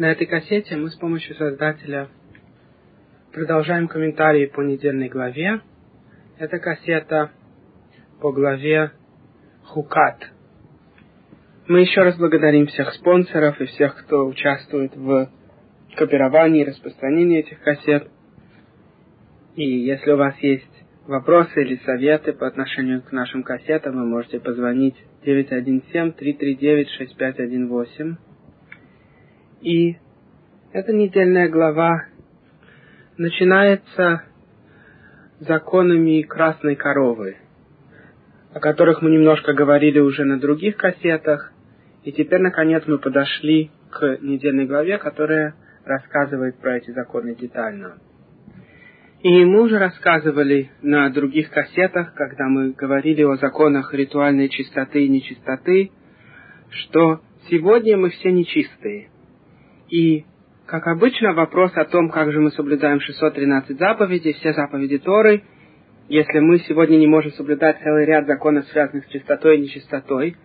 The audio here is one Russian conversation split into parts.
На этой кассете мы с помощью создателя продолжаем комментарии по недельной главе. Это кассета по главе Хукат. Мы еще раз благодарим всех спонсоров и всех, кто участвует в копировании и распространении этих кассет. И если у вас есть вопросы или советы по отношению к нашим кассетам, вы можете позвонить 917-339-6518. И эта недельная глава начинается законами красной коровы, о которых мы немножко говорили уже на других кассетах, и теперь, наконец, мы подошли к недельной главе, которая рассказывает про эти законы детально. И мы уже рассказывали на других кассетах, когда мы говорили о законах ритуальной чистоты и нечистоты, что сегодня мы все нечистые. И, как обычно, вопрос о том, как же мы соблюдаем 613 заповедей, все заповеди Торы, если мы сегодня не можем соблюдать целый ряд законов, связанных с чистотой и нечистотой,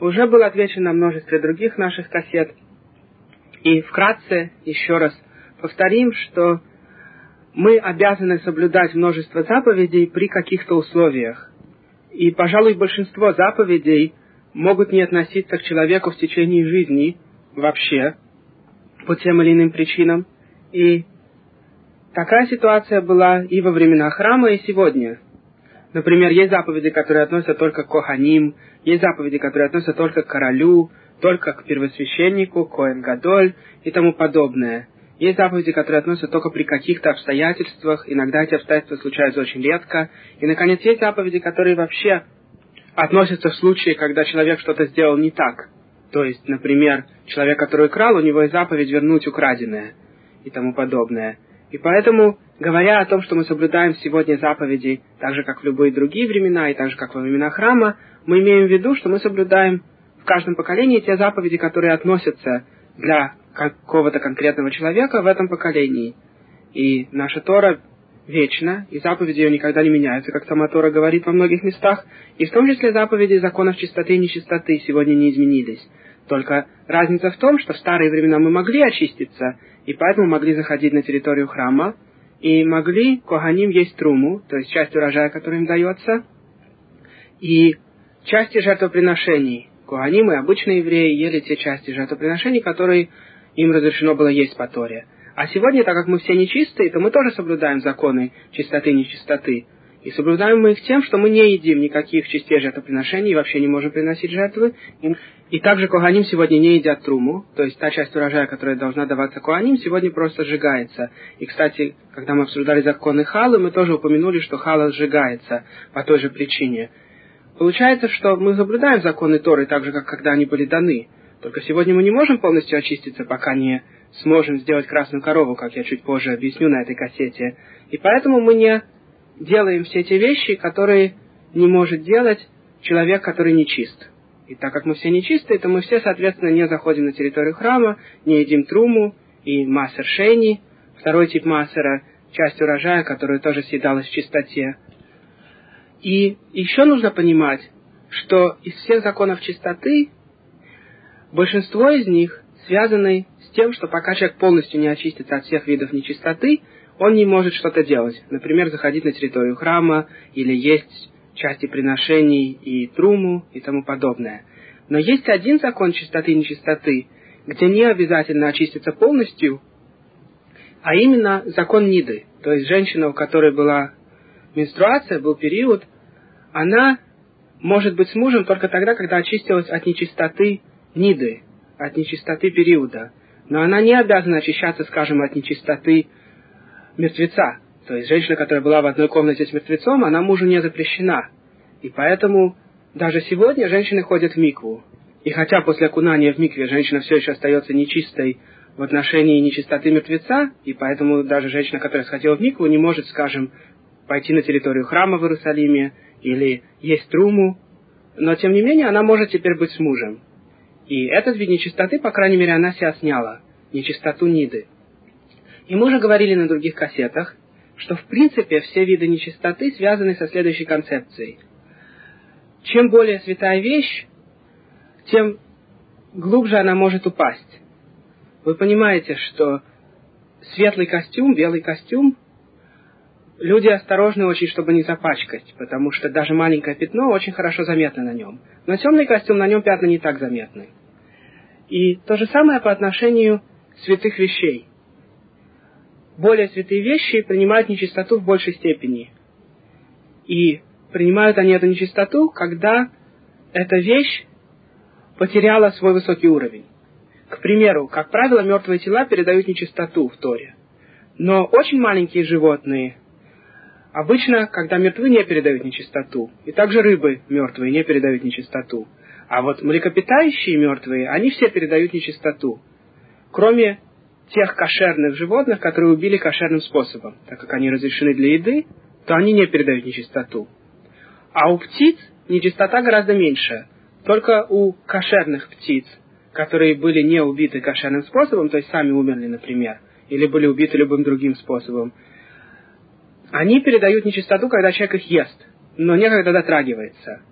уже был отвечен на множестве других наших кассет. И вкратце еще раз повторим, что мы обязаны соблюдать множество заповедей при каких-то условиях. И, пожалуй, большинство заповедей могут не относиться к человеку в течение жизни вообще, по тем или иным причинам. И такая ситуация была и во времена храма, и сегодня. Например, есть заповеди, которые относятся только к Коханим, есть заповеди, которые относятся только к королю, только к первосвященнику, Коэн Гадоль и тому подобное – есть заповеди, которые относятся только при каких-то обстоятельствах, иногда эти обстоятельства случаются очень редко. И, наконец, есть заповеди, которые вообще относятся в случае, когда человек что-то сделал не так. То есть, например, человек, который украл, у него есть заповедь вернуть украденное и тому подобное. И поэтому, говоря о том, что мы соблюдаем сегодня заповеди, так же, как в любые другие времена, и так же, как во времена храма, мы имеем в виду, что мы соблюдаем в каждом поколении те заповеди, которые относятся для какого-то конкретного человека в этом поколении. И наша Тора вечна, и заповеди ее никогда не меняются, как сама Тора говорит во многих местах, и в том числе заповеди законов чистоты и нечистоты сегодня не изменились. Только разница в том, что в старые времена мы могли очиститься, и поэтому могли заходить на территорию храма, и могли Коганим есть труму, то есть часть урожая, которая им дается, и части жертвоприношений. Коганим и обычные евреи ели те части жертвоприношений, которые им разрешено было есть по Торе. А сегодня, так как мы все нечистые, то мы тоже соблюдаем законы чистоты и нечистоты. И соблюдаем мы их тем, что мы не едим никаких частей жертвоприношений и вообще не можем приносить жертвы. И также Коганим сегодня не едят труму, то есть та часть урожая, которая должна даваться Коганим, сегодня просто сжигается. И, кстати, когда мы обсуждали законы Халы, мы тоже упомянули, что Хала сжигается по той же причине. Получается, что мы соблюдаем законы Торы так же, как когда они были даны. Только сегодня мы не можем полностью очиститься, пока не сможем сделать красную корову, как я чуть позже объясню на этой кассете. И поэтому мы не делаем все те вещи, которые не может делать человек, который не чист. И так как мы все нечистые, то мы все, соответственно, не заходим на территорию храма, не едим труму и массер шейни, второй тип массера, часть урожая, которая тоже съедалась в чистоте. И еще нужно понимать, что из всех законов чистоты Большинство из них связаны тем, что пока человек полностью не очистится от всех видов нечистоты, он не может что-то делать. Например, заходить на территорию храма или есть части приношений и труму и тому подобное. Но есть один закон чистоты и нечистоты, где не обязательно очиститься полностью, а именно закон Ниды. То есть женщина, у которой была менструация, был период, она может быть с мужем только тогда, когда очистилась от нечистоты ниды, от нечистоты периода, но она не обязана очищаться, скажем, от нечистоты мертвеца. То есть женщина, которая была в одной комнате с мертвецом, она мужу не запрещена. И поэтому даже сегодня женщины ходят в микву. И хотя после окунания в микве женщина все еще остается нечистой в отношении нечистоты мертвеца, и поэтому даже женщина, которая сходила в микву, не может, скажем, пойти на территорию храма в Иерусалиме или есть труму, но тем не менее она может теперь быть с мужем. И этот вид нечистоты, по крайней мере, она себя сняла. Нечистоту Ниды. И мы уже говорили на других кассетах, что в принципе все виды нечистоты связаны со следующей концепцией. Чем более святая вещь, тем глубже она может упасть. вы понимаете, что светлый костюм, белый костюм, люди осторожны очень, чтобы не запачкать, потому что даже маленькое пятно очень хорошо заметно на нем. Но темный костюм, на нем пятна не так заметны. И то же самое по отношению святых вещей. Более святые вещи принимают нечистоту в большей степени. И принимают они эту нечистоту, когда эта вещь потеряла свой высокий уровень. К примеру, как правило, мертвые тела передают нечистоту в Торе. Но очень маленькие животные обычно, когда мертвы, не передают нечистоту. И также рыбы мертвые не передают нечистоту. А вот млекопитающие мертвые, они все передают нечистоту. Кроме тех кошерных животных, которые убили кошерным способом. Так как они разрешены для еды, то они не передают нечистоту. А у птиц нечистота гораздо меньше. Только у кошерных птиц которые были не убиты кошерным способом, то есть сами умерли, например, или были убиты любым другим способом, они передают нечистоту, когда человек их ест, но не когда дотрагивается.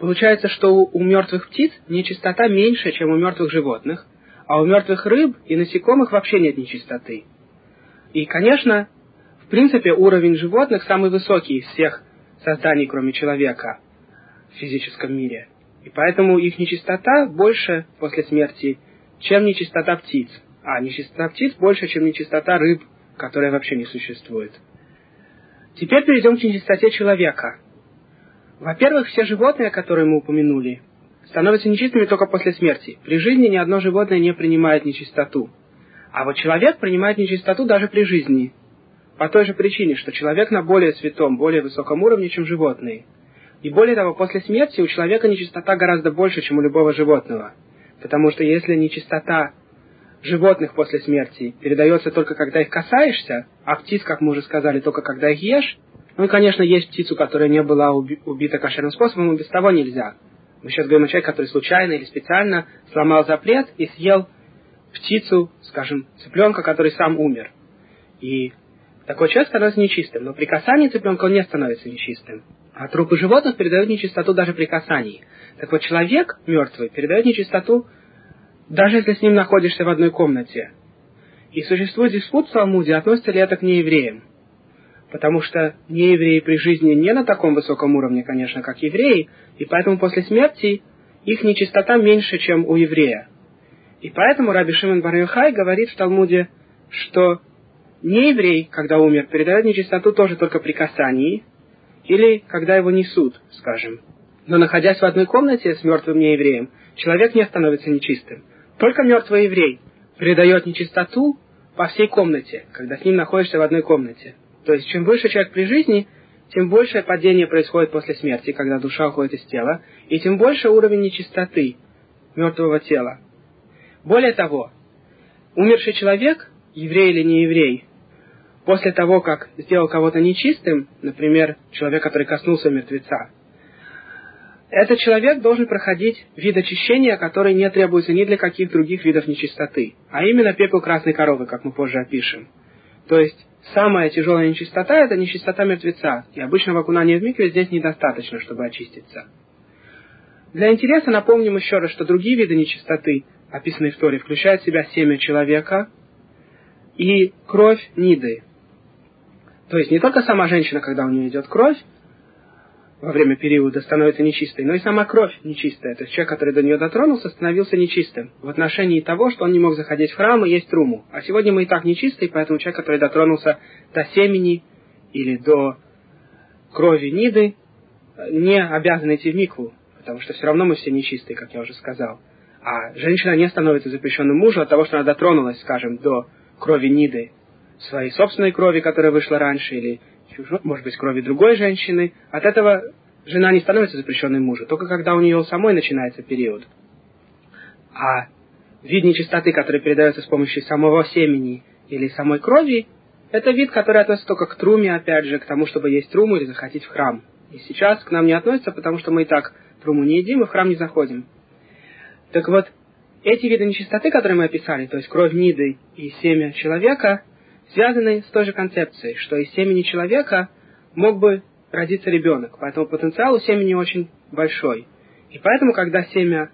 Получается, что у, мертвых птиц нечистота меньше, чем у мертвых животных, а у мертвых рыб и насекомых вообще нет нечистоты. И, конечно, в принципе, уровень животных самый высокий из всех созданий, кроме человека, в физическом мире – и поэтому их нечистота больше после смерти, чем нечистота птиц. А нечистота птиц больше, чем нечистота рыб, которая вообще не существует. Теперь перейдем к нечистоте человека. Во-первых, все животные, которые мы упомянули, становятся нечистыми только после смерти. При жизни ни одно животное не принимает нечистоту. А вот человек принимает нечистоту даже при жизни. По той же причине, что человек на более святом, более высоком уровне, чем животные – и более того, после смерти у человека нечистота гораздо больше, чем у любого животного. Потому что если нечистота животных после смерти передается только когда их касаешься, а птиц, как мы уже сказали, только когда их ешь, ну и, конечно, есть птицу, которая не была уби- убита кошерным способом, и без того нельзя. Мы сейчас говорим о человеке, который случайно или специально сломал запрет и съел птицу, скажем, цыпленка, который сам умер. И такой человек становится нечистым, но при касании цыпленка он не становится нечистым. А трупы животных передают нечистоту даже при касании. Так вот, человек мертвый передает нечистоту, даже если с ним находишься в одной комнате. И существует диспут в Талмуде, относится ли это к неевреям. Потому что неевреи при жизни не на таком высоком уровне, конечно, как евреи, и поэтому после смерти их нечистота меньше, чем у еврея. И поэтому Раби Шимон бар говорит в Талмуде, что нееврей, когда умер, передает нечистоту тоже только при касании – или когда его несут, скажем. Но находясь в одной комнате с мертвым неевреем, человек не становится нечистым. Только мертвый еврей передает нечистоту по всей комнате, когда с ним находишься в одной комнате. То есть, чем выше человек при жизни, тем большее падение происходит после смерти, когда душа уходит из тела, и тем больше уровень нечистоты мертвого тела. Более того, умерший человек, еврей или не еврей, после того, как сделал кого-то нечистым, например, человек, который коснулся мертвеца, этот человек должен проходить вид очищения, который не требуется ни для каких других видов нечистоты, а именно пепел красной коровы, как мы позже опишем. То есть самая тяжелая нечистота – это нечистота мертвеца, и обычного окунания в микве здесь недостаточно, чтобы очиститься. Для интереса напомним еще раз, что другие виды нечистоты, описанные в Торе, включают в себя семя человека и кровь Ниды, то есть не только сама женщина, когда у нее идет кровь, во время периода становится нечистой, но и сама кровь нечистая. То есть человек, который до нее дотронулся, становился нечистым в отношении того, что он не мог заходить в храм и есть труму. А сегодня мы и так нечистые, поэтому человек, который дотронулся до семени или до крови Ниды, не обязан идти в микву, потому что все равно мы все нечистые, как я уже сказал. А женщина не становится запрещенным мужем от того, что она дотронулась, скажем, до крови Ниды своей собственной крови, которая вышла раньше, или, может быть, крови другой женщины, от этого жена не становится запрещенной мужу, только когда у нее самой начинается период. А вид нечистоты, который передается с помощью самого семени или самой крови, это вид, который относится только к труме, опять же, к тому, чтобы есть труму или заходить в храм. И сейчас к нам не относится, потому что мы и так труму не едим и в храм не заходим. Так вот, эти виды нечистоты, которые мы описали, то есть кровь Ниды и семя человека, связаны с той же концепцией, что из семени человека мог бы родиться ребенок. Поэтому потенциал у семени очень большой. И поэтому, когда семя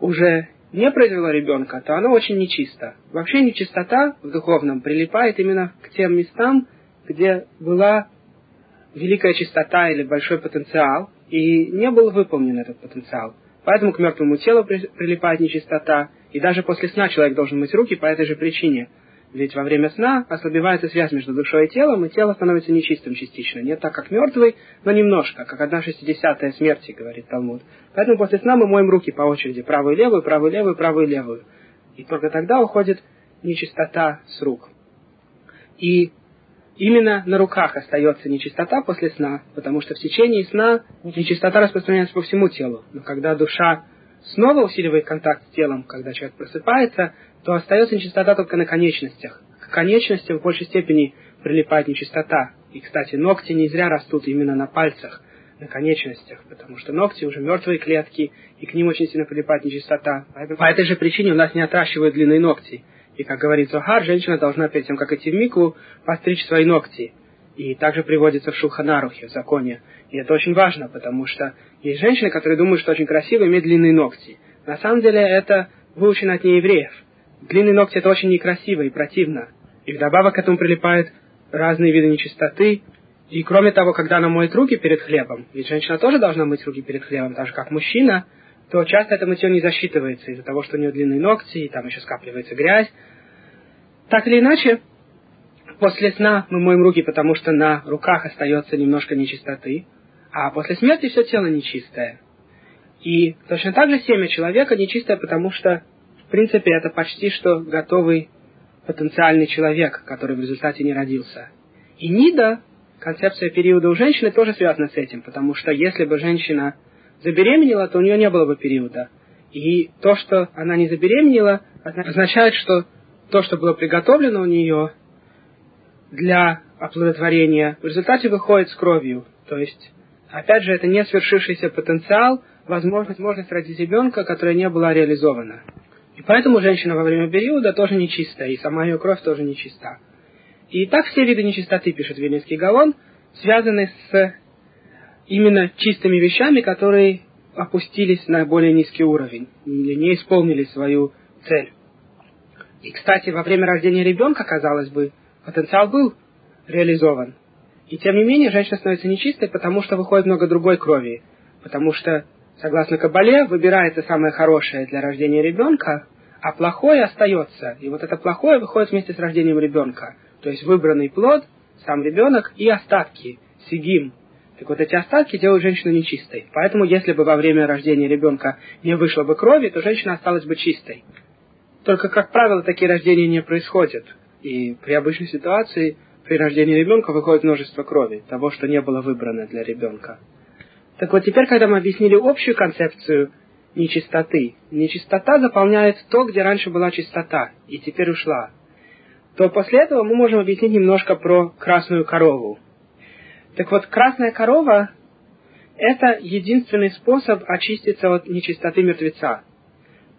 уже не произвело ребенка, то оно очень нечисто. Вообще нечистота в духовном прилипает именно к тем местам, где была великая чистота или большой потенциал, и не был выполнен этот потенциал. Поэтому к мертвому телу прилипает нечистота, и даже после сна человек должен мыть руки по этой же причине. Ведь во время сна ослабевается связь между душой и телом, и тело становится нечистым частично. Не так, как мертвый, но немножко, как одна шестидесятая смерти, говорит Талмуд. Поэтому после сна мы моем руки по очереди, правую левую, правую левую, правую левую. И только тогда уходит нечистота с рук. И именно на руках остается нечистота после сна, потому что в течение сна нечистота распространяется по всему телу. Но когда душа снова усиливает контакт с телом, когда человек просыпается, то остается нечистота только на конечностях. К конечностям в большей степени прилипает нечистота. И, кстати, ногти не зря растут именно на пальцах, на конечностях, потому что ногти уже мертвые клетки, и к ним очень сильно прилипает нечистота. Поэтому по этой же причине у нас не отращивают длинные ногти. И, как говорит Зохар, женщина должна перед тем, как идти в мику, постричь свои ногти. И также приводится в Шулханарухе, в законе. И это очень важно, потому что есть женщины, которые думают, что очень красиво иметь длинные ногти. На самом деле это выучено от неевреев. Длинные ногти это очень некрасиво и противно. И вдобавок к этому прилипают разные виды нечистоты. И кроме того, когда она моет руки перед хлебом, ведь женщина тоже должна мыть руки перед хлебом, так же как мужчина, то часто это мытье не засчитывается из-за того, что у нее длинные ногти, и там еще скапливается грязь. Так или иначе, после сна мы моем руки, потому что на руках остается немножко нечистоты, а после смерти все тело нечистое. И точно так же семя человека нечистое, потому что, в принципе, это почти что готовый потенциальный человек, который в результате не родился. И нида, концепция периода у женщины, тоже связана с этим, потому что если бы женщина забеременела, то у нее не было бы периода. И то, что она не забеременела, означает, что то, что было приготовлено у нее для оплодотворения, в результате выходит с кровью. То есть, опять же, это не свершившийся потенциал, возможность, возможность родить ребенка, которая не была реализована. И поэтому женщина во время периода тоже нечистая, и сама ее кровь тоже нечиста. И так все виды нечистоты, пишет Вильнинский Галон, связаны с именно чистыми вещами, которые опустились на более низкий уровень или не исполнили свою цель. И, кстати, во время рождения ребенка, казалось бы, потенциал был реализован. И тем не менее, женщина становится нечистой, потому что выходит много другой крови. Потому что, согласно Кабале, выбирается самое хорошее для рождения ребенка, а плохое остается. И вот это плохое выходит вместе с рождением ребенка. То есть выбранный плод, сам ребенок и остатки, сигим, так вот эти остатки делают женщину нечистой. Поэтому, если бы во время рождения ребенка не вышло бы крови, то женщина осталась бы чистой. Только, как правило, такие рождения не происходят. И при обычной ситуации при рождении ребенка выходит множество крови, того, что не было выбрано для ребенка. Так вот, теперь, когда мы объяснили общую концепцию нечистоты, нечистота заполняет то, где раньше была чистота, и теперь ушла, то после этого мы можем объяснить немножко про красную корову, так вот, красная корова – это единственный способ очиститься от нечистоты мертвеца.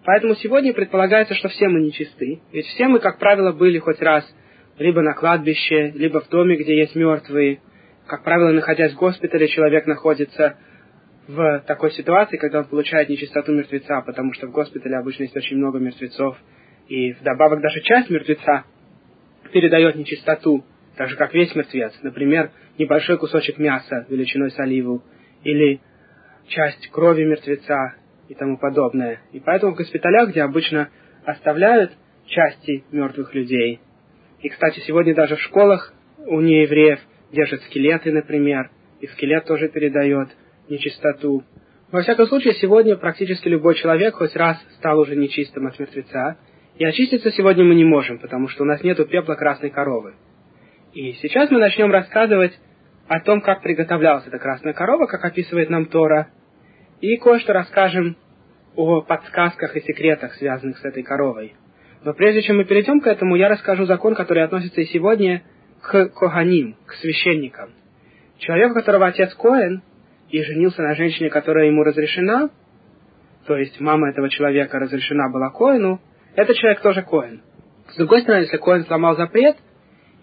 Поэтому сегодня предполагается, что все мы нечисты. Ведь все мы, как правило, были хоть раз либо на кладбище, либо в доме, где есть мертвые. Как правило, находясь в госпитале, человек находится в такой ситуации, когда он получает нечистоту мертвеца, потому что в госпитале обычно есть очень много мертвецов, и вдобавок даже часть мертвеца передает нечистоту так же как весь мертвец, например, небольшой кусочек мяса величиной с оливу, или часть крови мертвеца и тому подобное. И поэтому в госпиталях, где обычно оставляют части мертвых людей, и, кстати, сегодня даже в школах у неевреев держат скелеты, например, и скелет тоже передает нечистоту. Во всяком случае, сегодня практически любой человек хоть раз стал уже нечистым от мертвеца, и очиститься сегодня мы не можем, потому что у нас нет пепла красной коровы. И сейчас мы начнем рассказывать о том, как приготовлялась эта красная корова, как описывает нам Тора, и кое-что расскажем о подсказках и секретах, связанных с этой коровой. Но прежде чем мы перейдем к этому, я расскажу закон, который относится и сегодня к Коганим, к священникам. Человек, у которого отец Коэн, и женился на женщине, которая ему разрешена, то есть мама этого человека разрешена была Коэну, этот человек тоже Коэн. С другой стороны, если Коэн сломал запрет –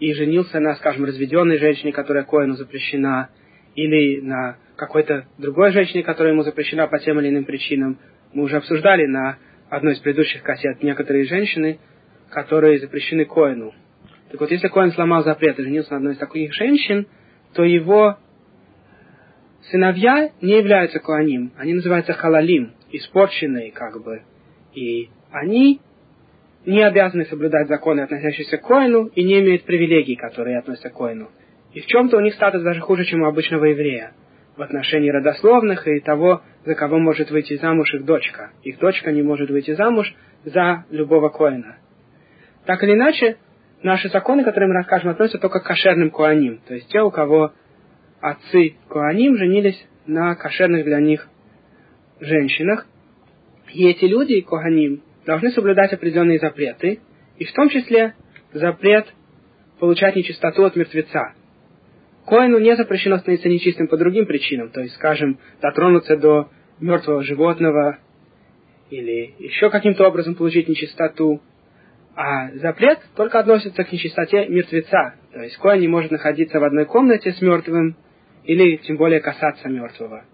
и женился на, скажем, разведенной женщине, которая Коину запрещена, или на какой-то другой женщине, которая ему запрещена по тем или иным причинам. Мы уже обсуждали на одной из предыдущих кассет некоторые женщины, которые запрещены Коину. Так вот, если Коин сломал запрет и женился на одной из таких женщин, то его сыновья не являются Коаним. Они называются халалим, испорченные как бы. И они не обязаны соблюдать законы, относящиеся к Коину, и не имеют привилегий, которые относятся к Коину. И в чем-то у них статус даже хуже, чем у обычного еврея в отношении родословных и того, за кого может выйти замуж их дочка. Их дочка не может выйти замуж за любого коина. Так или иначе, наши законы, которые мы расскажем, относятся только к кошерным коаним, то есть те, у кого отцы коаним женились на кошерных для них женщинах. И эти люди, коаним, должны соблюдать определенные запреты, и в том числе запрет получать нечистоту от мертвеца. Коину не запрещено становиться нечистым по другим причинам, то есть, скажем, дотронуться до мертвого животного или еще каким-то образом получить нечистоту. А запрет только относится к нечистоте мертвеца, то есть Коин не может находиться в одной комнате с мертвым или тем более касаться мертвого.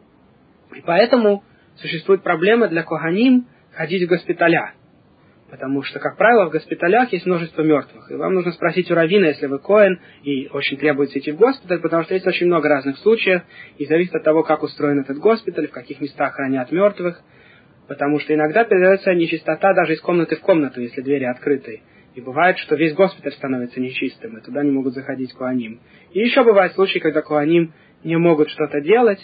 И поэтому существует проблема для Коганим ходить в госпиталя – Потому что, как правило, в госпиталях есть множество мертвых. И вам нужно спросить у Равина, если вы Коэн, и очень требуется идти в госпиталь, потому что есть очень много разных случаев, и зависит от того, как устроен этот госпиталь, в каких местах хранят мертвых. Потому что иногда передается нечистота даже из комнаты в комнату, если двери открыты. И бывает, что весь госпиталь становится нечистым, и туда не могут заходить куаним. И еще бывают случаи, когда куаним не могут что-то делать,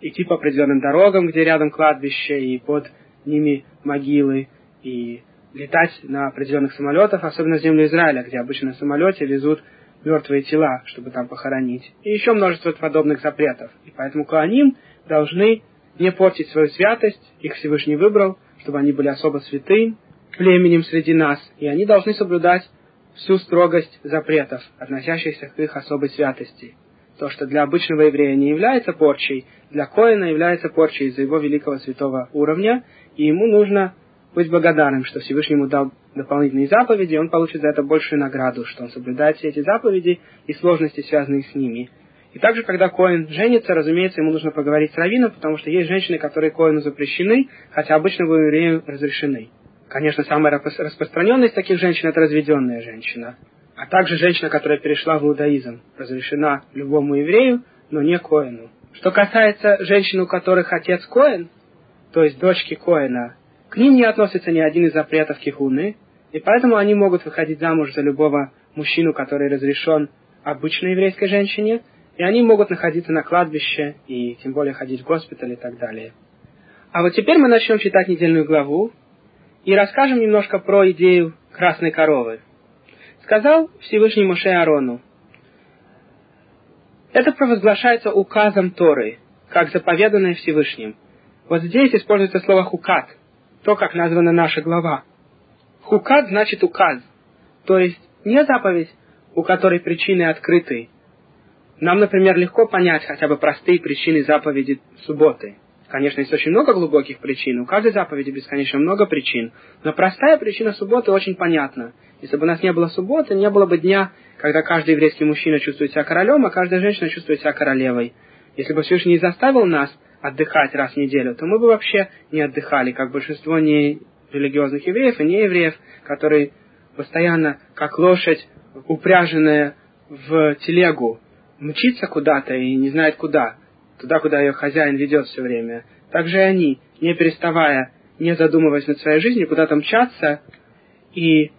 идти по определенным дорогам, где рядом кладбище, и под ними могилы, и летать на определенных самолетах, особенно в землю Израиля, где обычно на самолете везут мертвые тела, чтобы там похоронить. И еще множество подобных запретов. И поэтому Коаним должны не портить свою святость, их Всевышний выбрал, чтобы они были особо святым племенем среди нас, и они должны соблюдать всю строгость запретов, относящихся к их особой святости. То, что для обычного еврея не является порчей, для Коина является порчей из-за его великого святого уровня, и ему нужно быть благодарным, что Всевышний ему дал дополнительные заповеди, он получит за это большую награду, что он соблюдает все эти заповеди и сложности, связанные с ними. И также, когда Коин женится, разумеется, ему нужно поговорить с раввином, потому что есть женщины, которые Коину запрещены, хотя обычному еврею разрешены. Конечно, самая распространенная из таких женщин – это разведенная женщина. А также женщина, которая перешла в иудаизм, разрешена любому еврею, но не Коину. Что касается женщин, у которых отец Коин, то есть дочки Коина, к ним не относится ни один из запретов кихуны, и поэтому они могут выходить замуж за любого мужчину, который разрешен обычной еврейской женщине, и они могут находиться на кладбище и тем более ходить в госпиталь и так далее. А вот теперь мы начнем читать недельную главу и расскажем немножко про идею красной коровы. Сказал Всевышний Моше Арону, это провозглашается указом Торы, как заповеданное Всевышним. Вот здесь используется слово хукат – то, как названа наша глава. Хукат значит указ, то есть не заповедь, у которой причины открыты. Нам, например, легко понять хотя бы простые причины заповеди субботы. Конечно, есть очень много глубоких причин, у каждой заповеди бесконечно много причин, но простая причина субботы очень понятна. Если бы у нас не было субботы, не было бы дня, когда каждый еврейский мужчина чувствует себя королем, а каждая женщина чувствует себя королевой. Если бы Всевышний не заставил нас отдыхать раз в неделю, то мы бы вообще не отдыхали, как большинство не религиозных евреев и не евреев, которые постоянно, как лошадь, упряженная в телегу, мчится куда-то и не знает куда, туда, куда ее хозяин ведет все время. Так же и они, не переставая, не задумываясь над своей жизнью, куда-то мчатся, и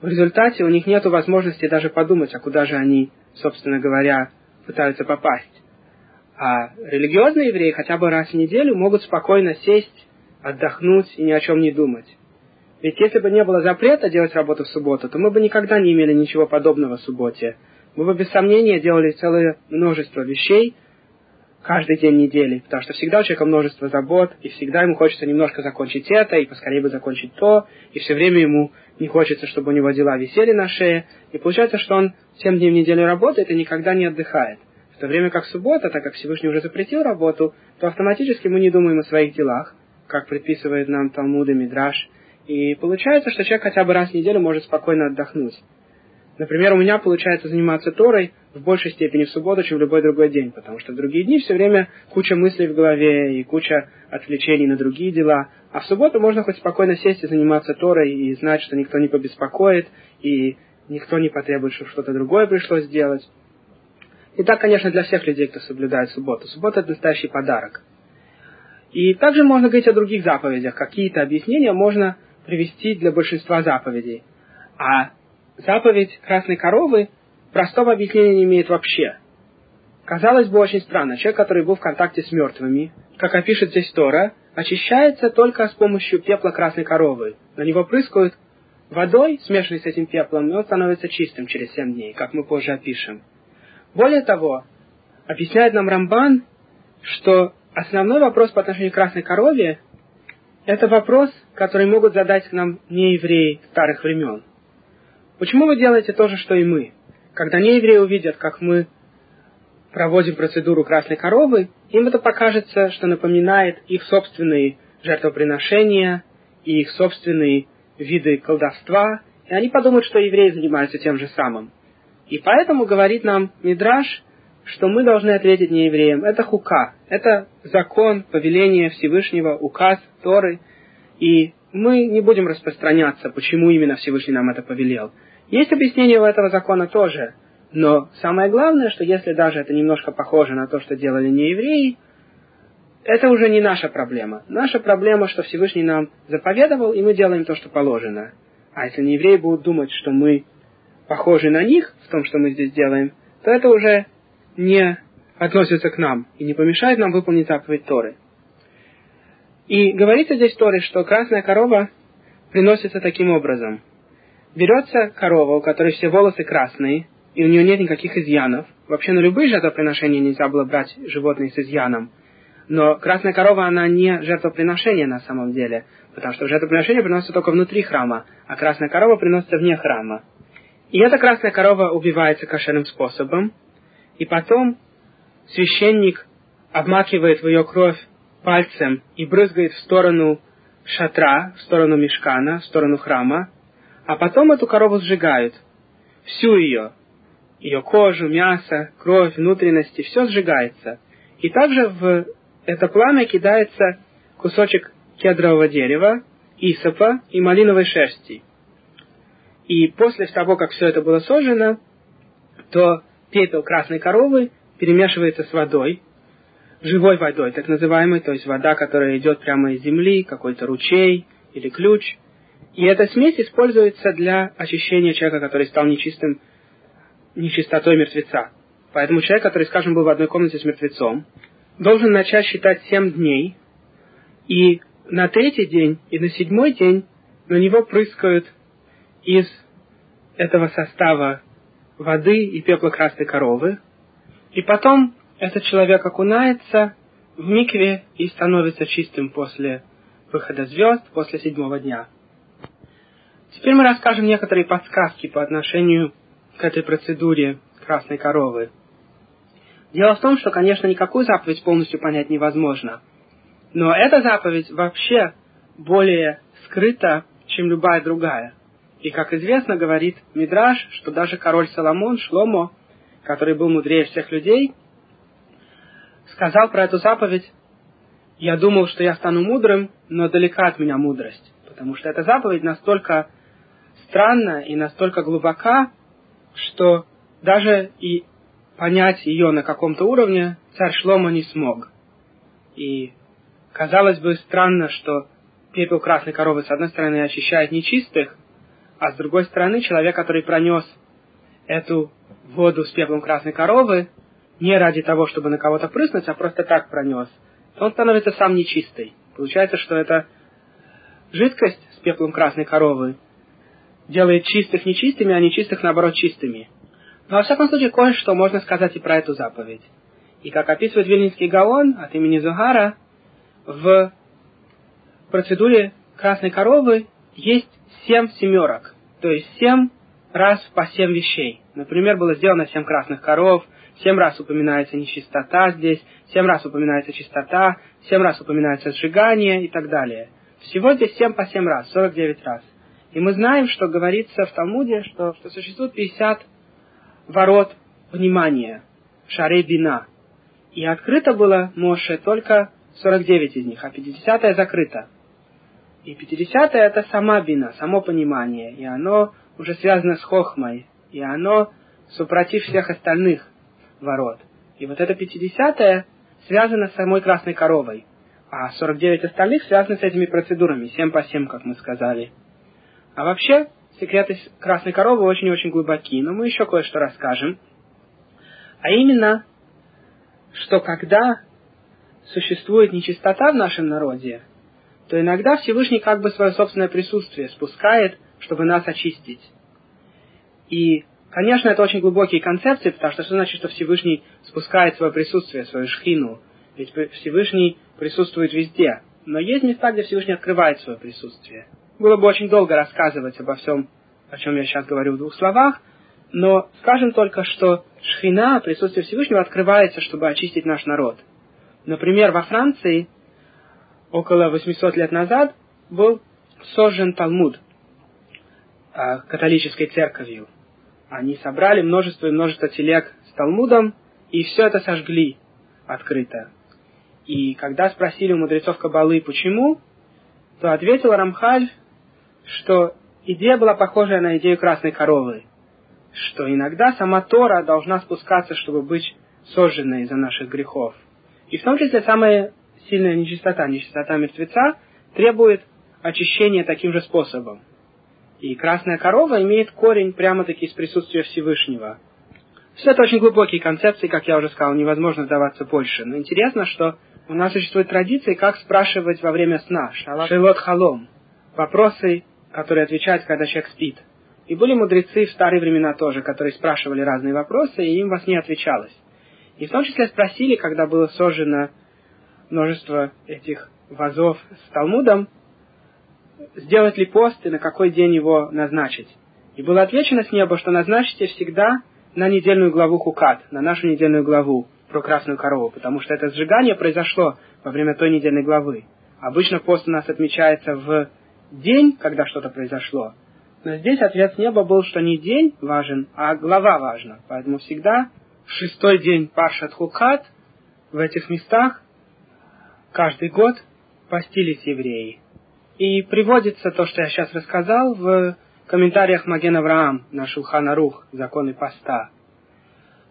в результате у них нет возможности даже подумать, а куда же они, собственно говоря, пытаются попасть. А религиозные евреи хотя бы раз в неделю могут спокойно сесть, отдохнуть и ни о чем не думать. Ведь если бы не было запрета делать работу в субботу, то мы бы никогда не имели ничего подобного в субботе. Мы бы без сомнения делали целое множество вещей каждый день недели, потому что всегда у человека множество забот, и всегда ему хочется немножко закончить это, и поскорее бы закончить то, и все время ему не хочется, чтобы у него дела висели на шее, и получается, что он семь дней в неделю работает и никогда не отдыхает. То время как суббота, так как Всевышний уже запретил работу, то автоматически мы не думаем о своих делах, как предписывает нам Талмуд и Мидраш, и получается, что человек хотя бы раз в неделю может спокойно отдохнуть. Например, у меня получается заниматься Торой в большей степени в субботу, чем в любой другой день, потому что в другие дни все время куча мыслей в голове и куча отвлечений на другие дела. А в субботу можно хоть спокойно сесть и заниматься Торой и знать, что никто не побеспокоит, и никто не потребует, чтобы что-то другое пришлось сделать. И так, конечно, для всех людей, кто соблюдает субботу. Суббота – это настоящий подарок. И также можно говорить о других заповедях. Какие-то объяснения можно привести для большинства заповедей. А заповедь красной коровы простого объяснения не имеет вообще. Казалось бы, очень странно. Человек, который был в контакте с мертвыми, как опишет здесь Тора, очищается только с помощью пепла красной коровы. На него прыскают водой, смешанной с этим пеплом, и он становится чистым через семь дней, как мы позже опишем. Более того, объясняет нам Рамбан, что основной вопрос по отношению к красной корове – это вопрос, который могут задать нам неевреи старых времен. Почему вы делаете то же, что и мы? Когда неевреи увидят, как мы проводим процедуру красной коровы, им это покажется, что напоминает их собственные жертвоприношения и их собственные виды колдовства, и они подумают, что евреи занимаются тем же самым. И поэтому говорит нам Мидраш, что мы должны ответить не евреям. Это хука, это закон, повеление Всевышнего, указ Торы. И мы не будем распространяться, почему именно Всевышний нам это повелел. Есть объяснение у этого закона тоже, но самое главное, что если даже это немножко похоже на то, что делали не евреи, это уже не наша проблема. Наша проблема, что Всевышний нам заповедовал, и мы делаем то, что положено. А если не евреи будут думать, что мы похожи на них в том, что мы здесь делаем, то это уже не относится к нам и не помешает нам выполнить заповедь Торы. И говорится здесь Торе, что красная корова приносится таким образом. Берется корова, у которой все волосы красные, и у нее нет никаких изъянов. Вообще на любые жертвоприношения нельзя было брать животные с изъяном. Но красная корова, она не жертвоприношение на самом деле, потому что жертвоприношение приносится только внутри храма, а красная корова приносится вне храма. И эта красная корова убивается кошерным способом, и потом священник обмакивает в ее кровь пальцем и брызгает в сторону шатра, в сторону мешкана, в сторону храма, а потом эту корову сжигают, всю ее, ее кожу, мясо, кровь, внутренности, все сжигается. И также в это пламя кидается кусочек кедрового дерева, исопа и малиновой шерсти – и после того, как все это было сожжено, то пепел красной коровы перемешивается с водой, живой водой, так называемой, то есть вода, которая идет прямо из земли, какой-то ручей или ключ. И эта смесь используется для очищения человека, который стал нечистым, нечистотой мертвеца. Поэтому человек, который, скажем, был в одной комнате с мертвецом, должен начать считать семь дней, и на третий день и на седьмой день на него прыскают из этого состава воды и пепла красной коровы, и потом этот человек окунается в микве и становится чистым после выхода звезд, после седьмого дня. Теперь мы расскажем некоторые подсказки по отношению к этой процедуре красной коровы. Дело в том, что, конечно, никакую заповедь полностью понять невозможно. Но эта заповедь вообще более скрыта, чем любая другая. И, как известно, говорит Мидраш, что даже король Соломон, Шломо, который был мудрее всех людей, сказал про эту заповедь, «Я думал, что я стану мудрым, но далека от меня мудрость». Потому что эта заповедь настолько странна и настолько глубока, что даже и понять ее на каком-то уровне царь Шлома не смог. И казалось бы странно, что пепел красной коровы с одной стороны очищает нечистых, а с другой стороны, человек, который пронес эту воду с пеплом красной коровы, не ради того, чтобы на кого-то прыснуть, а просто так пронес, то он становится сам нечистый. Получается, что эта жидкость с пеплом красной коровы делает чистых нечистыми, а нечистых, наоборот, чистыми. Но, во всяком случае, кое-что можно сказать и про эту заповедь. И как описывает Вильнинский Гаон от имени Зугара, в процедуре красной коровы есть семь семерок, то есть семь раз по семь вещей. Например, было сделано семь красных коров, семь раз упоминается нечистота здесь, семь раз упоминается чистота, семь раз упоминается сжигание и так далее. Всего здесь семь по семь раз, сорок девять раз. И мы знаем, что говорится в Талмуде, что, что существует 50 ворот внимания, шарей бина. И открыто было Моше только 49 из них, а 50 закрыто. И 50 это сама бина, само понимание, и оно уже связано с хохмой, и оно супротив всех остальных ворот. И вот это 50 связано с самой красной коровой, а 49 остальных связаны с этими процедурами, 7 по 7, как мы сказали. А вообще, секреты красной коровы очень-очень глубоки, но мы еще кое-что расскажем. А именно, что когда существует нечистота в нашем народе, то иногда Всевышний как бы свое собственное присутствие спускает, чтобы нас очистить. И, конечно, это очень глубокие концепции, потому что что значит, что Всевышний спускает свое присутствие, свою шхину? Ведь Всевышний присутствует везде. Но есть места, где Всевышний открывает свое присутствие. Было бы очень долго рассказывать обо всем, о чем я сейчас говорю в двух словах, но скажем только, что шхина, присутствие Всевышнего, открывается, чтобы очистить наш народ. Например, во Франции около 800 лет назад был сожжен Талмуд католической церковью. Они собрали множество и множество телег с Талмудом, и все это сожгли открыто. И когда спросили у мудрецов Кабалы, почему, то ответил Рамхаль, что идея была похожая на идею красной коровы, что иногда сама Тора должна спускаться, чтобы быть сожженной из-за наших грехов. И в том числе самая сильная нечистота, нечистота мертвеца, требует очищения таким же способом. И красная корова имеет корень прямо-таки из присутствия Всевышнего. Все это очень глубокие концепции, как я уже сказал, невозможно вдаваться больше. Но интересно, что у нас существует традиция, как спрашивать во время сна. Шейлот халом. Вопросы, которые отвечают, когда человек спит. И были мудрецы в старые времена тоже, которые спрашивали разные вопросы, и им во сне отвечалось. И в том числе спросили, когда было сожжено множество этих вазов с Талмудом, сделать ли пост и на какой день его назначить. И было отвечено с неба, что назначите всегда на недельную главу Хукат, на нашу недельную главу про красную корову, потому что это сжигание произошло во время той недельной главы. Обычно пост у нас отмечается в день, когда что-то произошло. Но здесь ответ с неба был, что не день важен, а глава важна. Поэтому всегда шестой день Паршат Хукат в этих местах каждый год постились евреи. И приводится то, что я сейчас рассказал, в комментариях Маген Авраам на Шулхана Рух, законы поста.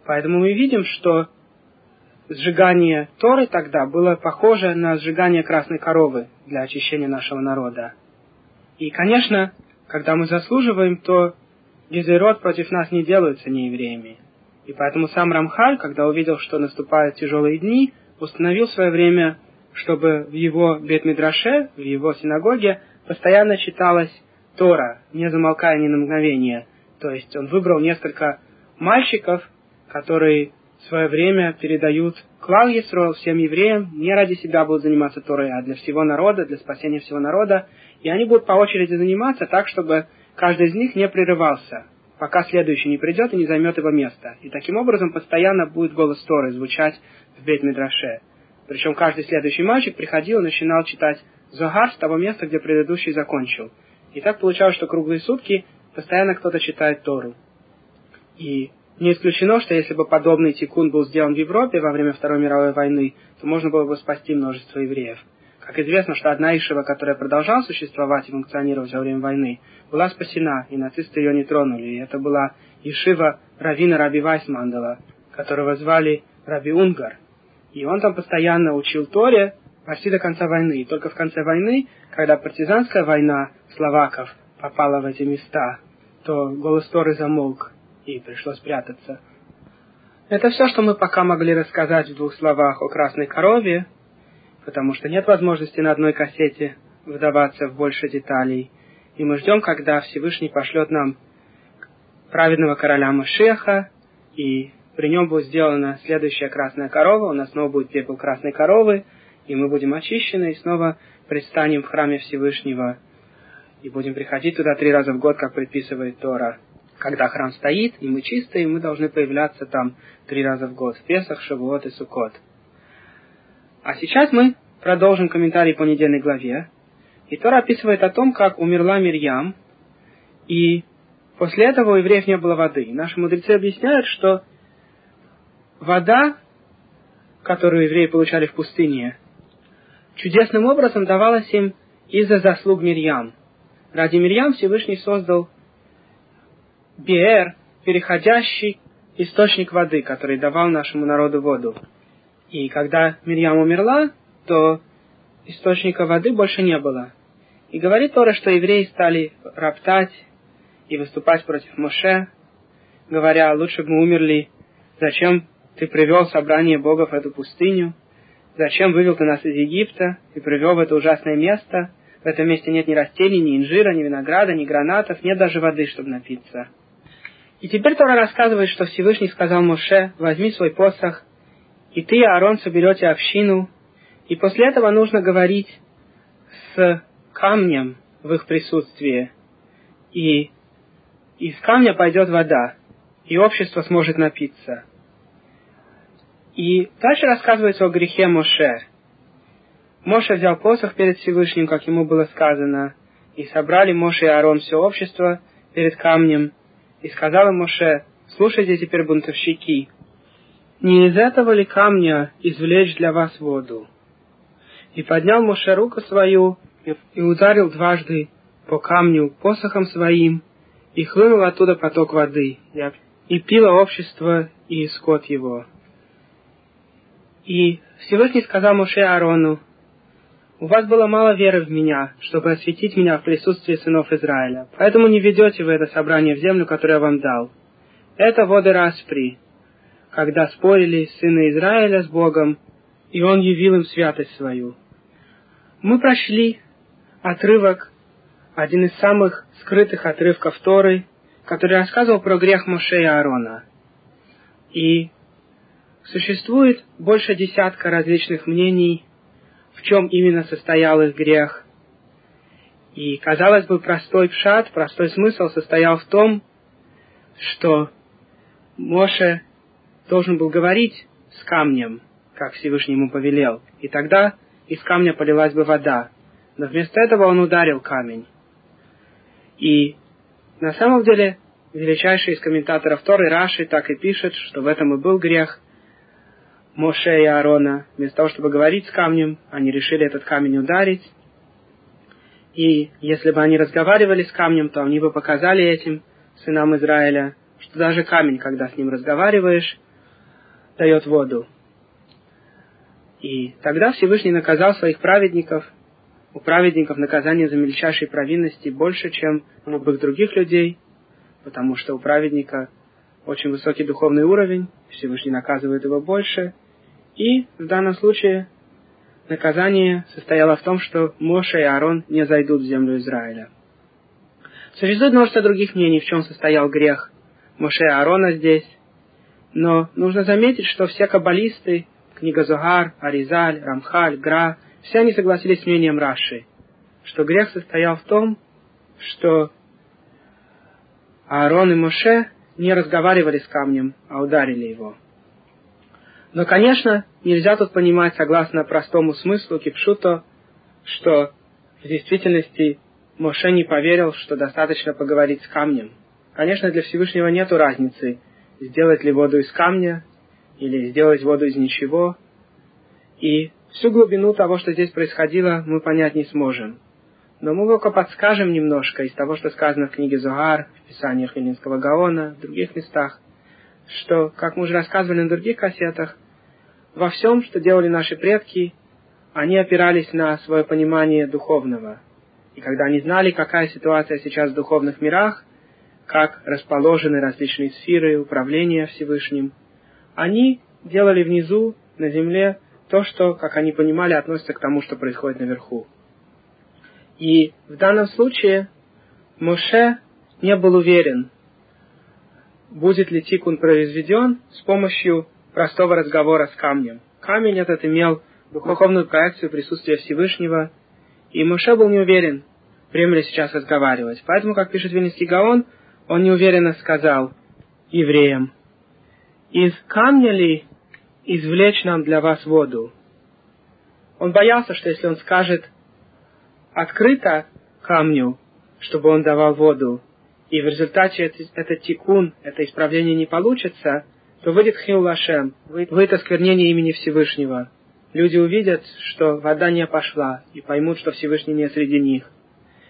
Поэтому мы видим, что сжигание Торы тогда было похоже на сжигание красной коровы для очищения нашего народа. И, конечно, когда мы заслуживаем, то Гезерот против нас не делаются неевреями. И поэтому сам Рамхаль, когда увидел, что наступают тяжелые дни, установил в свое время чтобы в его Бет-Мидраше, в его синагоге, постоянно читалась Тора, не замолкая ни на мгновение. То есть он выбрал несколько мальчиков, которые в свое время передают клал Есроил всем евреям, не ради себя будут заниматься Торой, а для всего народа, для спасения всего народа. И они будут по очереди заниматься так, чтобы каждый из них не прерывался, пока следующий не придет и не займет его место. И таким образом постоянно будет голос Торы звучать в Бет-Мидраше. Причем каждый следующий мальчик приходил и начинал читать Зогар с того места, где предыдущий закончил. И так получалось, что круглые сутки постоянно кто-то читает Тору. И не исключено, что если бы подобный тикун был сделан в Европе во время Второй мировой войны, то можно было бы спасти множество евреев. Как известно, что одна Ишева, которая продолжала существовать и функционировать во время войны, была спасена, и нацисты ее не тронули. И это была Ишива Равина Раби Вайсмандала, которого звали Раби Унгар. И он там постоянно учил Торе почти до конца войны. И только в конце войны, когда партизанская война словаков попала в эти места, то голос Торы замолк, и пришлось прятаться. Это все, что мы пока могли рассказать в двух словах о красной корове, потому что нет возможности на одной кассете вдаваться в больше деталей. И мы ждем, когда Всевышний пошлет нам праведного короля Машеха и при нем будет сделана следующая красная корова, у нас снова будет пепел красной коровы, и мы будем очищены, и снова предстанем в храме Всевышнего, и будем приходить туда три раза в год, как предписывает Тора. Когда храм стоит, и мы чистые, мы должны появляться там три раза в год, в Песах, Шавуот и Сукот. А сейчас мы продолжим комментарий по недельной главе. И Тора описывает о том, как умерла Мирьям, И после этого у евреев не было воды. наши мудрецы объясняют, что вода, которую евреи получали в пустыне, чудесным образом давалась им из-за заслуг Мирьям. Ради Мирьям Всевышний создал Биэр, переходящий источник воды, который давал нашему народу воду. И когда Мирьям умерла, то источника воды больше не было. И говорит Тора, что евреи стали роптать и выступать против Моше, говоря, лучше бы мы умерли, зачем ты привел собрание Бога в эту пустыню, зачем вывел ты нас из Египта и привел в это ужасное место, в этом месте нет ни растений, ни инжира, ни винограда, ни гранатов, нет даже воды, чтобы напиться. И теперь Тора рассказывает, что Всевышний сказал Моше, возьми свой посох, и ты Аарон соберете общину, и после этого нужно говорить с камнем в их присутствии, и из камня пойдет вода, и общество сможет напиться. И дальше рассказывается о грехе Моше. Моше взял посох перед Всевышним, как ему было сказано, и собрали Моше и Аарон все общество перед камнем, и сказал им Моше, слушайте теперь бунтовщики, не из этого ли камня извлечь для вас воду? И поднял Моше руку свою и ударил дважды по камню посохом своим, и хлынул оттуда поток воды, и пило общество и скот его. И Всевышний сказал Моше Аарону, у вас было мало веры в меня, чтобы осветить меня в присутствии сынов Израиля. Поэтому не ведете вы это собрание в землю, которую я вам дал. Это воды Распри, когда спорили сыны Израиля с Богом, и он явил им святость свою. Мы прошли отрывок, один из самых скрытых отрывков Торы, который рассказывал про грех Моше и Аарона. И существует больше десятка различных мнений в чем именно состоял их грех. И, казалось бы, простой пшат, простой смысл состоял в том, что Моше должен был говорить с камнем, как Всевышний ему повелел, и тогда из камня полилась бы вода. Но вместо этого он ударил камень. И на самом деле величайший из комментаторов Торы Раши так и пишет, что в этом и был грех – Моше и Аарона, вместо того, чтобы говорить с камнем, они решили этот камень ударить. И если бы они разговаривали с камнем, то они бы показали этим сынам Израиля, что даже камень, когда с ним разговариваешь, дает воду. И тогда Всевышний наказал своих праведников. У праведников наказание за мельчайшие провинности больше, чем у любых других людей, потому что у праведника очень высокий духовный уровень, Всевышний наказывает его больше, и в данном случае наказание состояло в том, что Моше и Аарон не зайдут в землю Израиля. Существует множество других мнений, в чем состоял грех Моше и Аарона здесь, но нужно заметить, что все каббалисты, книга Зогар, Аризаль, Рамхаль, Гра, все они согласились с мнением Раши, что грех состоял в том, что Аарон и Моше не разговаривали с камнем, а ударили его. Но, конечно, нельзя тут понимать, согласно простому смыслу кипшуто, что в действительности Моше не поверил, что достаточно поговорить с камнем. Конечно, для Всевышнего нет разницы, сделать ли воду из камня или сделать воду из ничего. И всю глубину того, что здесь происходило, мы понять не сможем. Но мы только подскажем немножко из того, что сказано в книге Зогар, в Писаниях Эллинского Гаона, в других местах, что, как мы уже рассказывали на других кассетах, во всем, что делали наши предки, они опирались на свое понимание духовного. И когда они знали, какая ситуация сейчас в духовных мирах, как расположены различные сферы управления Всевышним, они делали внизу, на земле, то, что, как они понимали, относится к тому, что происходит наверху. И в данном случае Моше не был уверен, будет ли тикун произведен с помощью простого разговора с камнем. Камень этот имел духовную проекцию присутствия Всевышнего, и Моше был не уверен, время ли сейчас разговаривать. Поэтому, как пишет Вильнинский Гаон, он неуверенно сказал евреям, «Из камня ли извлечь нам для вас воду?» Он боялся, что если он скажет открыто камню, чтобы он давал воду, и в результате это, это тикун, это исправление не получится, то выйдет хил лашем, выйдет осквернение имени Всевышнего. Люди увидят, что вода не пошла, и поймут, что Всевышний не среди них.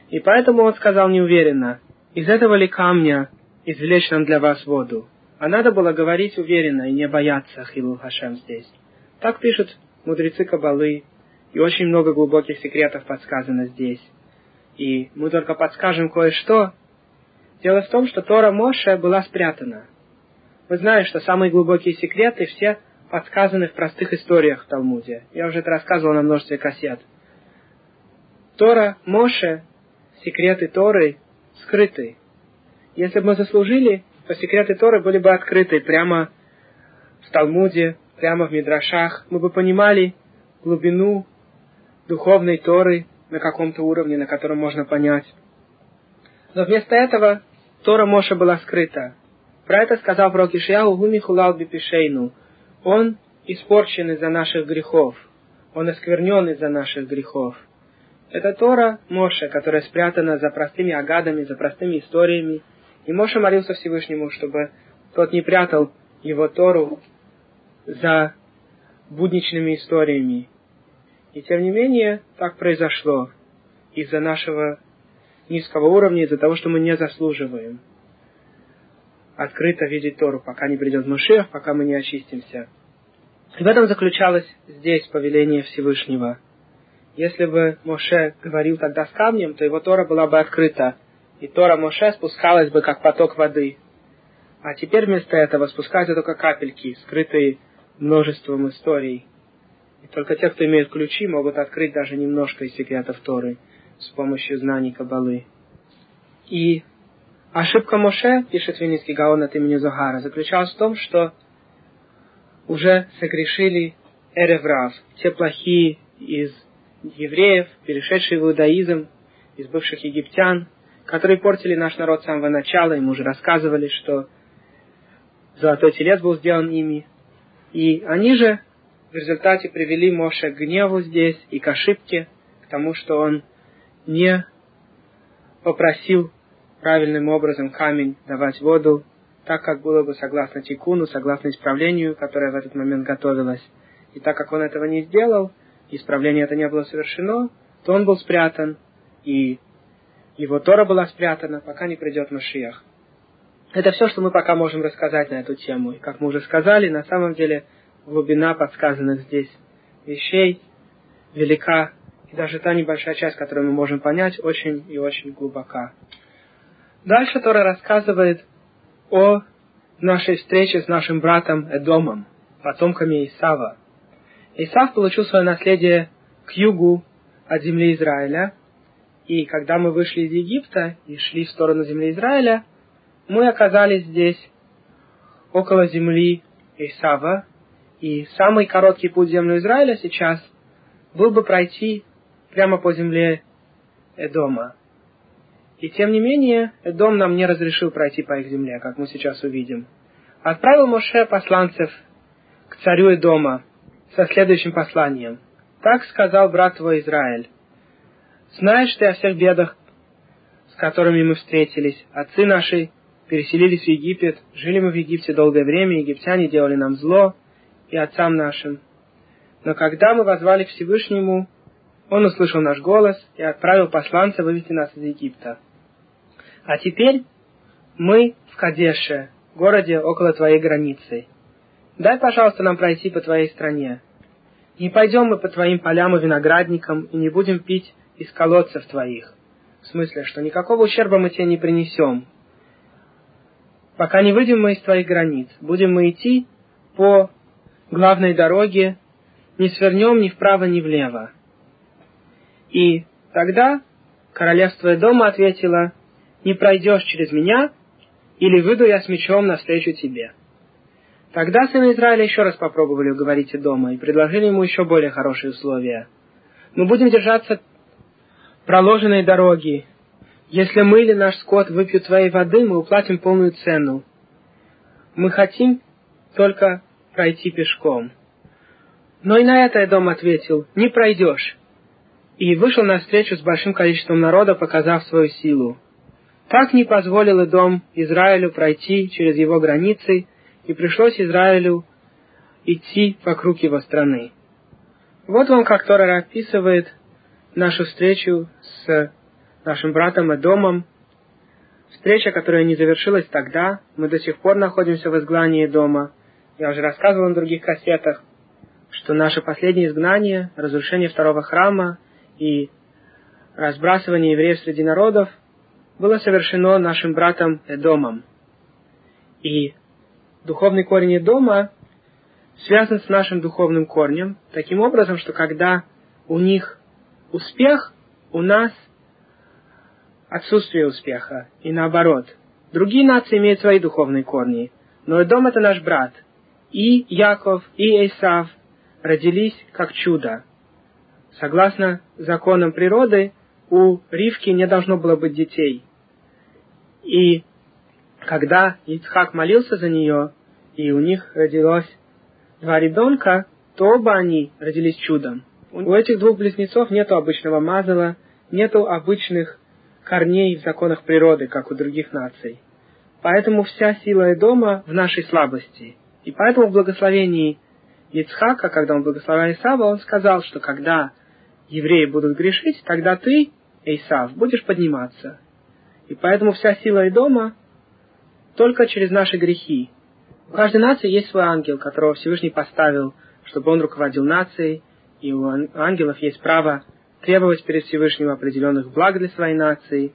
И поэтому он сказал неуверенно, из этого ли камня извлечь нам для вас воду? А надо было говорить уверенно и не бояться Хилул Хашем здесь. Так пишут мудрецы Кабалы, и очень много глубоких секретов подсказано здесь. И мы только подскажем кое-что. Дело в том, что Тора Моше была спрятана. Вы знаете, что самые глубокие секреты все подсказаны в простых историях в Талмуде. Я уже это рассказывал на множестве кассет. Тора Моше, секреты Торы скрыты. Если бы мы заслужили, то секреты Торы были бы открыты прямо в Талмуде, прямо в Мидрашах. Мы бы понимали глубину духовной Торы на каком-то уровне, на котором можно понять. Но вместо этого Тора Моша была скрыта. Про это сказал пророк Ишияу Гуми Бипишейну. Он испорчен из-за наших грехов. Он осквернен из-за наших грехов. Это Тора Моше, которая спрятана за простыми агадами, за простыми историями. И Моше молился Всевышнему, чтобы тот не прятал его Тору за будничными историями. И тем не менее, так произошло из-за нашего низкого уровня, из-за того, что мы не заслуживаем открыто видеть Тору, пока не придет Машех, пока мы не очистимся. И в этом заключалось здесь повеление Всевышнего. Если бы Моше говорил тогда с камнем, то его Тора была бы открыта, и Тора Моше спускалась бы как поток воды. А теперь вместо этого спускаются только капельки, скрытые множеством историй. И только те, кто имеет ключи, могут открыть даже немножко из секретов Торы с помощью знаний Кабалы. И ошибка Моше, пишет Винницкий Гаон от имени Зохара, заключалась в том, что уже согрешили Эреврав, те плохие из евреев, перешедшие в иудаизм, из бывших египтян, которые портили наш народ с самого начала, и мы уже рассказывали, что золотой телец был сделан ими. И они же в результате привели Моше к гневу здесь и к ошибке, к тому, что он не попросил правильным образом камень давать воду, так как было бы согласно тикуну, согласно исправлению, которое в этот момент готовилось. И так как он этого не сделал, исправление это не было совершено, то он был спрятан, и его Тора была спрятана, пока не придет Машиях. Это все, что мы пока можем рассказать на эту тему. И как мы уже сказали, на самом деле глубина подсказанных здесь вещей велика, и даже та небольшая часть, которую мы можем понять, очень и очень глубока. Дальше Тора рассказывает о нашей встрече с нашим братом Эдомом, потомками Исава. Исав получил свое наследие к югу от земли Израиля, и когда мы вышли из Египта и шли в сторону земли Израиля, мы оказались здесь, около земли Исава, и самый короткий путь в землю Израиля сейчас был бы пройти прямо по земле Эдома. И тем не менее, Эдом нам не разрешил пройти по их земле, как мы сейчас увидим. Отправил Моше посланцев к царю Эдома со следующим посланием. Так сказал брат твой Израиль. Знаешь ты о всех бедах, с которыми мы встретились. Отцы наши переселились в Египет, жили мы в Египте долгое время, египтяне делали нам зло и отцам нашим. Но когда мы возвали к Всевышнему, он услышал наш голос и отправил посланца вывести нас из Египта. А теперь мы в Кадеше, городе около твоей границы. Дай, пожалуйста, нам пройти по твоей стране. Не пойдем мы по твоим полям и виноградникам и не будем пить из колодцев твоих. В смысле, что никакого ущерба мы тебе не принесем. Пока не выйдем мы из твоих границ, будем мы идти по главной дороге, не свернем ни вправо, ни влево. И тогда королевство дома ответило, не пройдешь через меня, или выйду я с мечом навстречу тебе. Тогда сыны Израиля еще раз попробовали уговорить дома и предложили ему еще более хорошие условия. Мы будем держаться проложенной дороги. Если мы или наш скот выпьют твоей воды, мы уплатим полную цену. Мы хотим только пройти пешком. Но и на это Эдом ответил, не пройдешь. И вышел навстречу с большим количеством народа, показав свою силу. Так не позволил и дом Израилю пройти через его границы, и пришлось Израилю идти вокруг его страны. Вот вам как Тора описывает нашу встречу с нашим братом Эдомом, встреча, которая не завершилась тогда, мы до сих пор находимся в изгнании дома. Я уже рассказывал на других кассетах, что наше последнее изгнание, разрушение второго храма и разбрасывание евреев среди народов было совершено нашим братом Эдомом. И духовный корень Эдома связан с нашим духовным корнем, таким образом, что когда у них успех, у нас отсутствие успеха, и наоборот. Другие нации имеют свои духовные корни, но Эдом это наш брат. И Яков, и Исав родились как чудо. Согласно законам природы, у Ривки не должно было быть детей. И когда Ицхак молился за нее, и у них родилось два ребенка, то оба они родились чудом. У этих двух близнецов нету обычного мазала, нету обычных корней в законах природы, как у других наций. Поэтому вся сила Эдома в нашей слабости. И поэтому в благословении Ицхака, когда он благословил Исава, он сказал, что когда евреи будут грешить, тогда ты, Исав, будешь подниматься. И поэтому вся сила Эдома только через наши грехи. У каждой нации есть свой ангел, которого Всевышний поставил, чтобы он руководил нацией, и у ангелов есть право требовать перед Всевышним определенных благ для своей нации,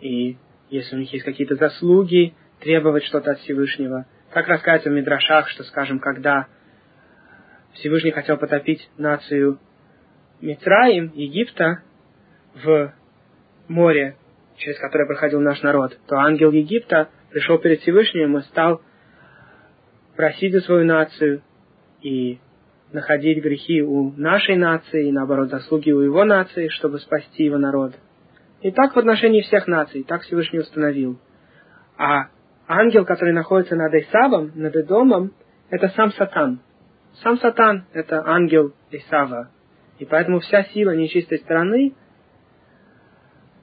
и если у них есть какие-то заслуги, требовать что-то от Всевышнего. Как рассказывается в Мидрашах, что, скажем, когда Всевышний хотел потопить нацию Мицраим, Египта, в море, через которое проходил наш народ, то ангел Египта пришел перед Всевышним и стал просить за свою нацию и находить грехи у нашей нации и, наоборот, заслуги у его нации, чтобы спасти его народ. И так в отношении всех наций, так Всевышний установил. А ангел, который находится над Исавом, над Эдомом, это сам Сатан. Сам Сатан – это ангел Исава. И поэтому вся сила нечистой стороны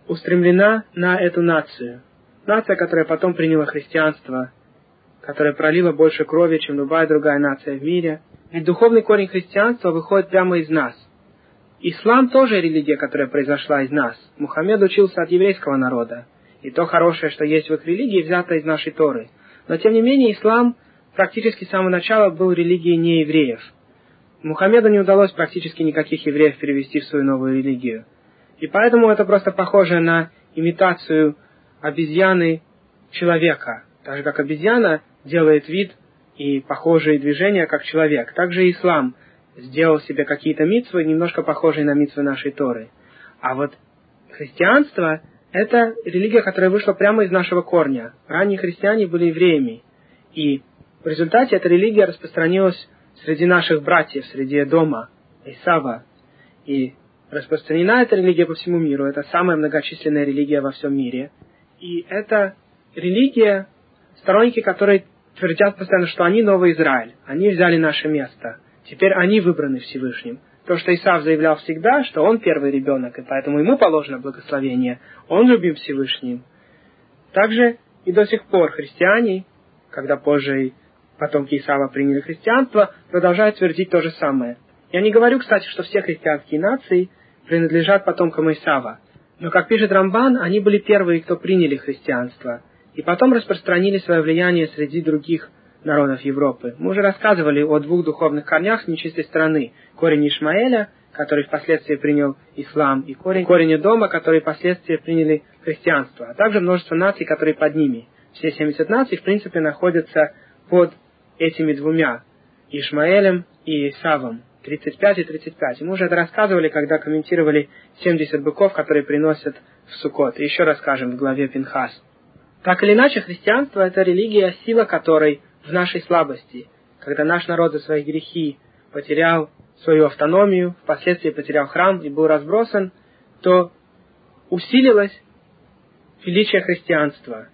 устремлена на эту нацию. Нация, которая потом приняла христианство, которая пролила больше крови, чем любая другая нация в мире – ведь духовный корень христианства выходит прямо из нас. Ислам тоже религия, которая произошла из нас. Мухаммед учился от еврейского народа. И то хорошее, что есть в их религии, взято из нашей Торы. Но тем не менее, ислам практически с самого начала был религией неевреев. Мухаммеду не удалось практически никаких евреев перевести в свою новую религию. И поэтому это просто похоже на имитацию обезьяны человека. Так же, как обезьяна делает вид, и похожие движения, как человек. Также ислам сделал себе какие-то митвы, немножко похожие на митвы нашей Торы. А вот христианство – это религия, которая вышла прямо из нашего корня. Ранние христиане были евреями. И в результате эта религия распространилась среди наших братьев, среди дома, Исава. И распространена эта религия по всему миру. Это самая многочисленная религия во всем мире. И это религия, сторонники которой твердят постоянно, что они новый Израиль, они взяли наше место, теперь они выбраны Всевышним. То, что Исав заявлял всегда, что он первый ребенок, и поэтому ему положено благословение, он любим Всевышним. Также и до сих пор христиане, когда позже потомки Исава приняли христианство, продолжают твердить то же самое. Я не говорю, кстати, что все христианские нации принадлежат потомкам Исава, но, как пишет Рамбан, они были первые, кто приняли христианство – и потом распространили свое влияние среди других народов Европы. Мы уже рассказывали о двух духовных корнях нечистой страны. Корень Ишмаэля, который впоследствии принял ислам, и корень, корень дома, который впоследствии приняли христианство, а также множество наций, которые под ними. Все 70 наций, в принципе, находятся под этими двумя, Ишмаэлем и Исавом. 35 и 35. И мы уже это рассказывали, когда комментировали 70 быков, которые приносят в Сукот. Еще расскажем в главе Пинхас. Так или иначе, христианство – это религия, сила которой в нашей слабости. Когда наш народ за свои грехи потерял свою автономию, впоследствии потерял храм и был разбросан, то усилилось величие христианства.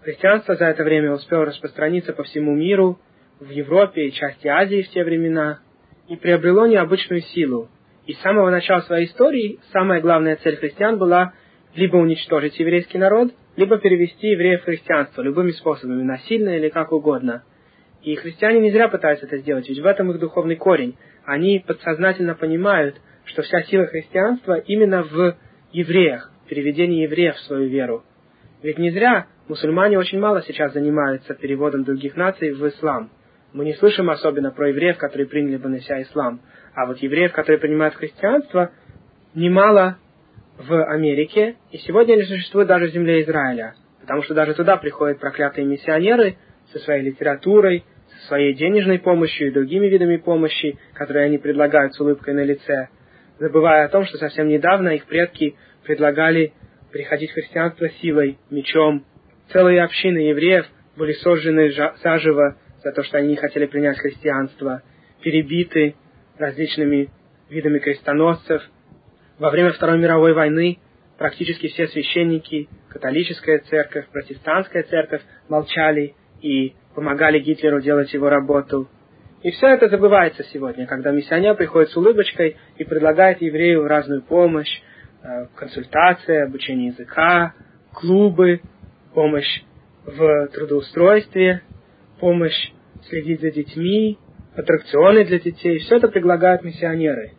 Христианство за это время успело распространиться по всему миру, в Европе и части Азии в те времена, и приобрело необычную силу. И с самого начала своей истории самая главная цель христиан была либо уничтожить еврейский народ, либо перевести евреев в христианство любыми способами, насильно или как угодно. И христиане не зря пытаются это сделать, ведь в этом их духовный корень. Они подсознательно понимают, что вся сила христианства именно в евреях, переведении евреев в свою веру. Ведь не зря мусульмане очень мало сейчас занимаются переводом других наций в ислам. Мы не слышим особенно про евреев, которые приняли бы на себя ислам. А вот евреев, которые принимают христианство, немало в Америке, и сегодня они существуют даже в земле Израиля, потому что даже туда приходят проклятые миссионеры со своей литературой, со своей денежной помощью и другими видами помощи, которые они предлагают с улыбкой на лице, забывая о том, что совсем недавно их предки предлагали приходить в христианство силой, мечом. Целые общины евреев были сожжены заживо за то, что они не хотели принять христианство, перебиты различными видами крестоносцев. Во время Второй мировой войны практически все священники, католическая церковь, протестантская церковь молчали и помогали Гитлеру делать его работу. И все это забывается сегодня, когда миссионер приходит с улыбочкой и предлагает еврею разную помощь, э, консультации, обучение языка, клубы, помощь в трудоустройстве, помощь следить за детьми, аттракционы для детей. Все это предлагают миссионеры.